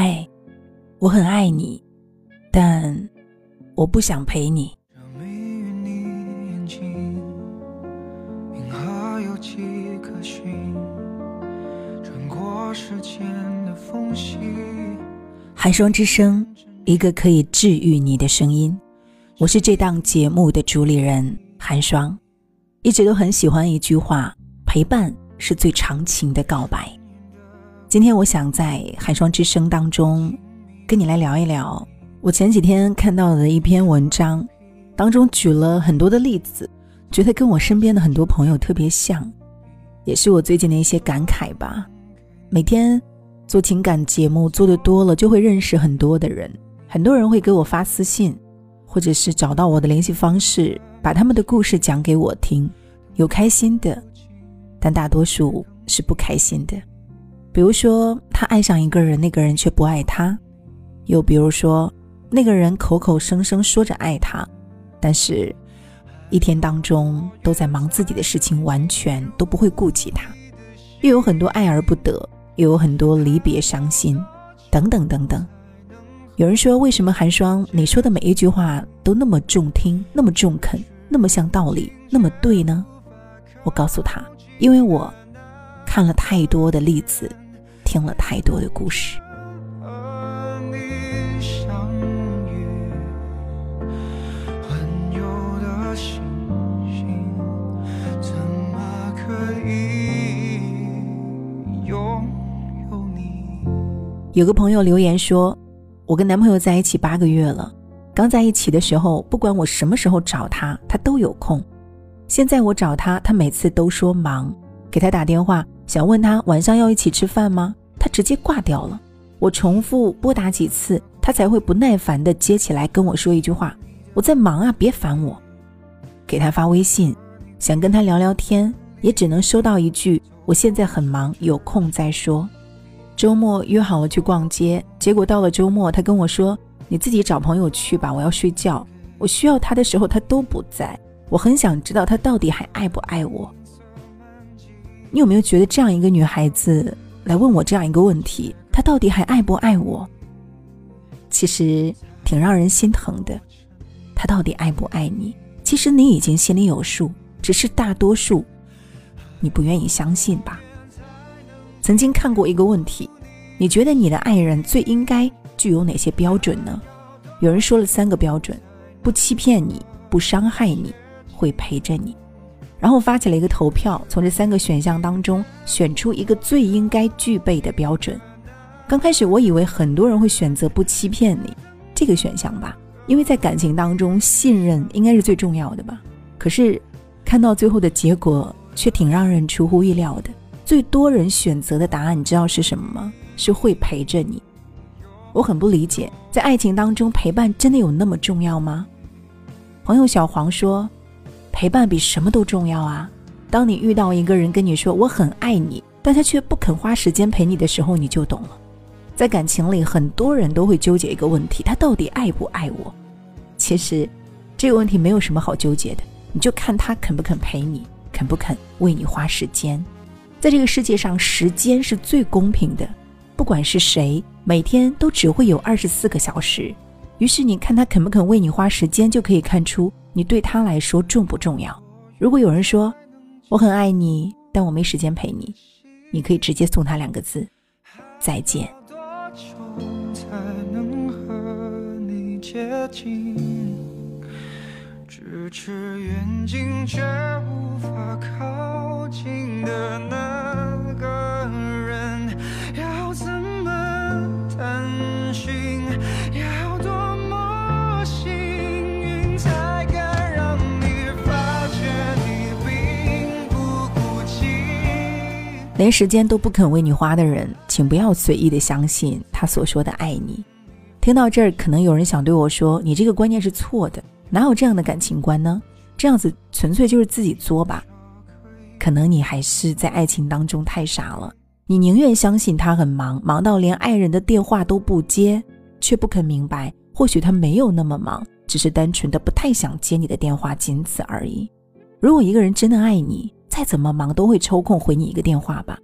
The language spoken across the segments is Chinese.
嗨，我很爱你，但我不想陪你。寒霜之声，一个可以治愈你的声音。我是这档节目的主理人寒霜，一直都很喜欢一句话：陪伴是最长情的告白。今天我想在寒霜之声当中，跟你来聊一聊我前几天看到的一篇文章，当中举了很多的例子，觉得跟我身边的很多朋友特别像，也是我最近的一些感慨吧。每天做情感节目做的多了，就会认识很多的人，很多人会给我发私信，或者是找到我的联系方式，把他们的故事讲给我听，有开心的，但大多数是不开心的。比如说，他爱上一个人，那个人却不爱他；又比如说，那个人口口声声说着爱他，但是，一天当中都在忙自己的事情，完全都不会顾及他。又有很多爱而不得，又有很多离别伤心，等等等等。有人说，为什么寒霜你说的每一句话都那么中听，那么中肯，那么像道理，那么对呢？我告诉他，因为我看了太多的例子。听了太多的故事。有个朋友留言说：“我跟男朋友在一起八个月了，刚在一起的时候，不管我什么时候找他，他都有空。现在我找他，他每次都说忙，给他打电话。”想问他晚上要一起吃饭吗？他直接挂掉了。我重复拨打几次，他才会不耐烦地接起来跟我说一句话：“我在忙啊，别烦我。”给他发微信，想跟他聊聊天，也只能收到一句：“我现在很忙，有空再说。”周末约好了去逛街，结果到了周末，他跟我说：“你自己找朋友去吧，我要睡觉。”我需要他的时候，他都不在。我很想知道他到底还爱不爱我。你有没有觉得这样一个女孩子来问我这样一个问题，她到底还爱不爱我？其实挺让人心疼的。她到底爱不爱你？其实你已经心里有数，只是大多数你不愿意相信吧。曾经看过一个问题，你觉得你的爱人最应该具有哪些标准呢？有人说了三个标准：不欺骗你，不伤害你，会陪着你。然后发起了一个投票，从这三个选项当中选出一个最应该具备的标准。刚开始我以为很多人会选择不欺骗你这个选项吧，因为在感情当中信任应该是最重要的吧。可是看到最后的结果却挺让人出乎意料的，最多人选择的答案你知道是什么吗？是会陪着你。我很不理解，在爱情当中陪伴真的有那么重要吗？朋友小黄说。陪伴比什么都重要啊！当你遇到一个人跟你说我很爱你，但他却不肯花时间陪你的时候，你就懂了。在感情里，很多人都会纠结一个问题：他到底爱不爱我？其实，这个问题没有什么好纠结的，你就看他肯不肯陪你，肯不肯为你花时间。在这个世界上，时间是最公平的，不管是谁，每天都只会有二十四个小时。于是，你看他肯不肯为你花时间，就可以看出。你对他来说重不重要？如果有人说我很爱你，但我没时间陪你，你可以直接送他两个字：再见。咫尺远近却无法靠近的那个人，要怎么谈心？连时间都不肯为你花的人，请不要随意的相信他所说的爱你。听到这儿，可能有人想对我说：“你这个观念是错的，哪有这样的感情观呢？这样子纯粹就是自己作吧。”可能你还是在爱情当中太傻了，你宁愿相信他很忙，忙到连爱人的电话都不接，却不肯明白，或许他没有那么忙，只是单纯的不太想接你的电话，仅此而已。如果一个人真的爱你，再怎么忙都会抽空回你一个电话吧，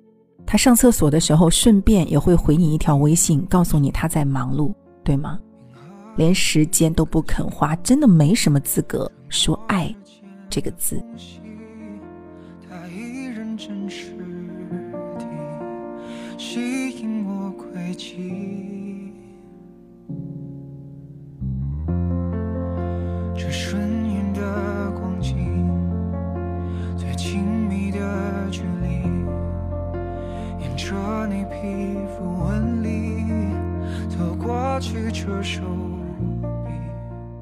他上厕所的时候顺便也会回你一条微信，告诉你他在忙碌，对吗？连时间都不肯花，真的没什么资格说爱这个字。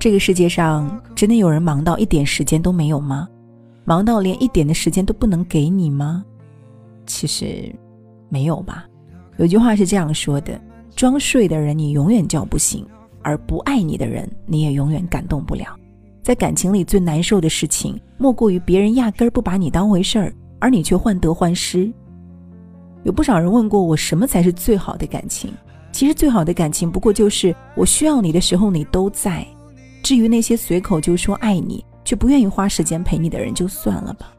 这个世界上真的有人忙到一点时间都没有吗？忙到连一点的时间都不能给你吗？其实，没有吧。有句话是这样说的：装睡的人你永远叫不醒，而不爱你的人你也永远感动不了。在感情里最难受的事情，莫过于别人压根儿不把你当回事儿，而你却患得患失。有不少人问过我，什么才是最好的感情？其实最好的感情，不过就是我需要你的时候你都在。至于那些随口就说爱你却不愿意花时间陪你的人，就算了吧。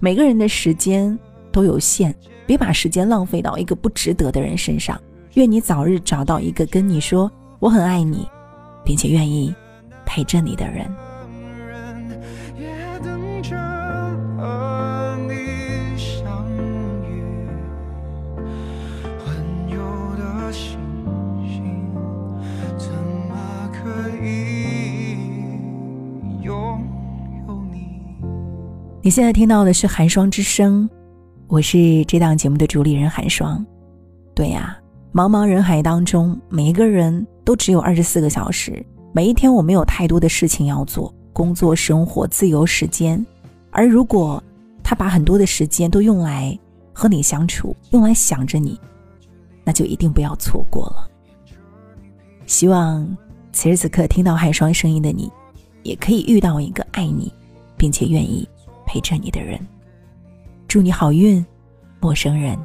每个人的时间都有限，别把时间浪费到一个不值得的人身上。愿你早日找到一个跟你说我很爱你，并且愿意陪着你的人。你现在听到的是寒霜之声，我是这档节目的主理人寒霜。对呀，茫茫人海当中，每一个人都只有二十四个小时，每一天我没有太多的事情要做，工作、生活、自由时间。而如果他把很多的时间都用来和你相处，用来想着你，那就一定不要错过了。希望此时此刻听到寒霜声音的你，也可以遇到一个爱你，并且愿意。陪着你的人，祝你好运，陌生人。